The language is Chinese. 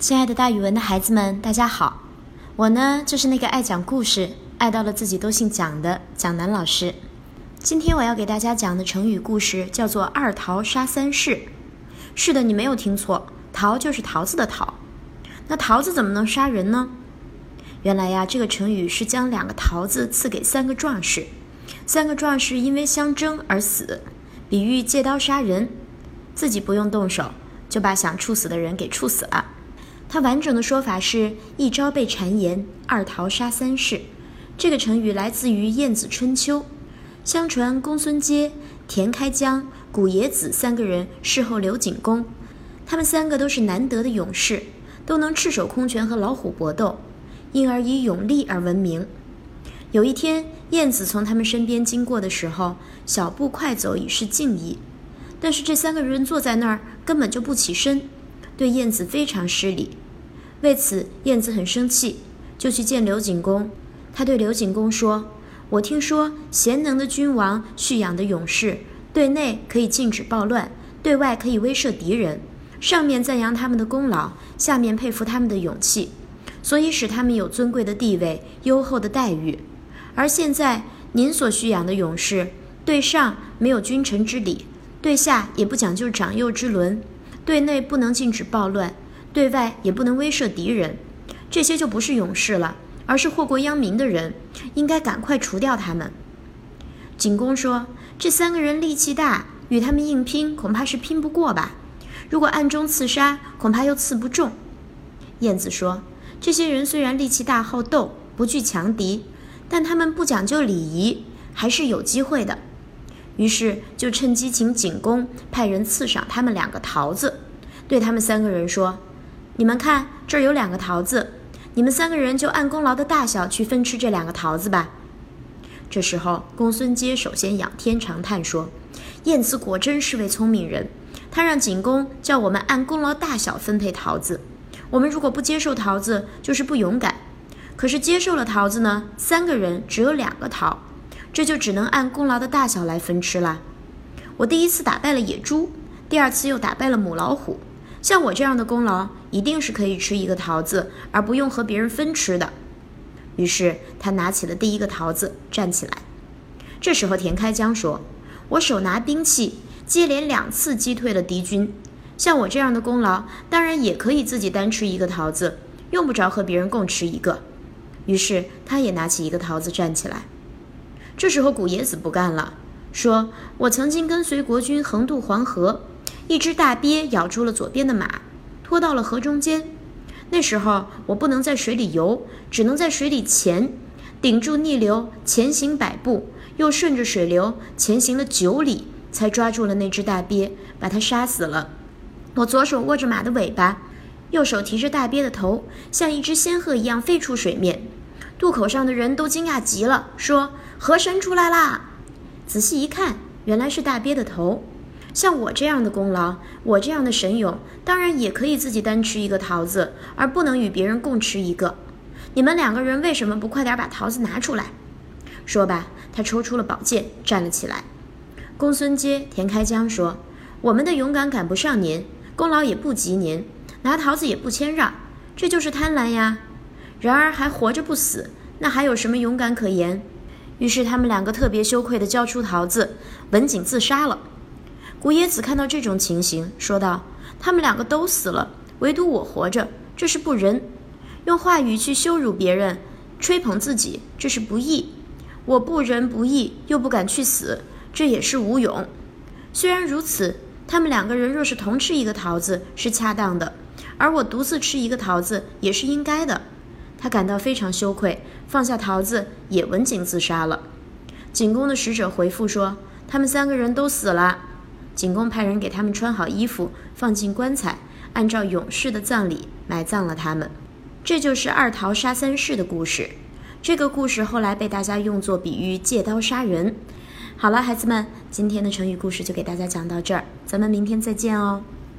亲爱的，大语文的孩子们，大家好！我呢，就是那个爱讲故事、爱到了自己都姓蒋的蒋楠老师。今天我要给大家讲的成语故事叫做“二桃杀三士”。是的，你没有听错，桃就是桃子的桃。那桃子怎么能杀人呢？原来呀，这个成语是将两个桃子赐给三个壮士，三个壮士因为相争而死，比喻借刀杀人，自己不用动手，就把想处死的人给处死了。它完整的说法是一朝被谗言，二桃杀三士。这个成语来自于《晏子春秋》。相传公孙接、田开疆、古冶子三个人侍候刘景公，他们三个都是难得的勇士，都能赤手空拳和老虎搏斗，因而以勇力而闻名。有一天，晏子从他们身边经过的时候，小步快走以示敬意，但是这三个人坐在那儿根本就不起身。对晏子非常失礼，为此晏子很生气，就去见刘景公。他对刘景公说：“我听说贤能的君王蓄养的勇士，对内可以禁止暴乱，对外可以威慑敌人。上面赞扬他们的功劳，下面佩服他们的勇气，所以使他们有尊贵的地位、优厚的待遇。而现在您所蓄养的勇士，对上没有君臣之礼，对下也不讲究长幼之伦。”对内不能禁止暴乱，对外也不能威慑敌人，这些就不是勇士了，而是祸国殃民的人，应该赶快除掉他们。景公说：“这三个人力气大，与他们硬拼恐怕是拼不过吧？如果暗中刺杀，恐怕又刺不中。”晏子说：“这些人虽然力气大、好斗、不惧强敌，但他们不讲究礼仪，还是有机会的。”于是就趁机请景公派人赐赏他们两个桃子，对他们三个人说：“你们看，这儿有两个桃子，你们三个人就按功劳的大小去分吃这两个桃子吧。”这时候，公孙接首先仰天长叹说：“晏子果真是位聪明人，他让景公叫我们按功劳大小分配桃子。我们如果不接受桃子，就是不勇敢；可是接受了桃子呢，三个人只有两个桃。”这就只能按功劳的大小来分吃了。我第一次打败了野猪，第二次又打败了母老虎。像我这样的功劳，一定是可以吃一个桃子，而不用和别人分吃的。于是他拿起了第一个桃子，站起来。这时候田开疆说：“我手拿兵器，接连两次击退了敌军。像我这样的功劳，当然也可以自己单吃一个桃子，用不着和别人共吃一个。”于是他也拿起一个桃子，站起来。这时候，古冶子不干了，说：“我曾经跟随国君横渡黄河，一只大鳖咬住了左边的马，拖到了河中间。那时候我不能在水里游，只能在水里潜，顶住逆流前行百步，又顺着水流前行了九里，才抓住了那只大鳖，把它杀死了。我左手握着马的尾巴，右手提着大鳖的头，像一只仙鹤一样飞出水面。渡口上的人都惊讶极了，说。”河神出来啦！仔细一看，原来是大鳖的头。像我这样的功劳，我这样的神勇，当然也可以自己单吃一个桃子，而不能与别人共吃一个。你们两个人为什么不快点把桃子拿出来？说吧，他抽出了宝剑，站了起来。公孙接、田开疆说：“我们的勇敢赶不上您，功劳也不及您，拿桃子也不谦让，这就是贪婪呀。然而还活着不死，那还有什么勇敢可言？”于是他们两个特别羞愧地交出桃子，文景自杀了。古冶子看到这种情形，说道：“他们两个都死了，唯独我活着，这是不仁。用话语去羞辱别人，吹捧自己，这是不义。我不仁不义，又不敢去死，这也是无勇。虽然如此，他们两个人若是同吃一个桃子是恰当的，而我独自吃一个桃子也是应该的。”他感到非常羞愧，放下桃子，也文景自杀了。景公的使者回复说：“他们三个人都死了。”景公派人给他们穿好衣服，放进棺材，按照勇士的葬礼埋葬了他们。这就是二桃杀三士的故事。这个故事后来被大家用作比喻借刀杀人。好了，孩子们，今天的成语故事就给大家讲到这儿，咱们明天再见哦。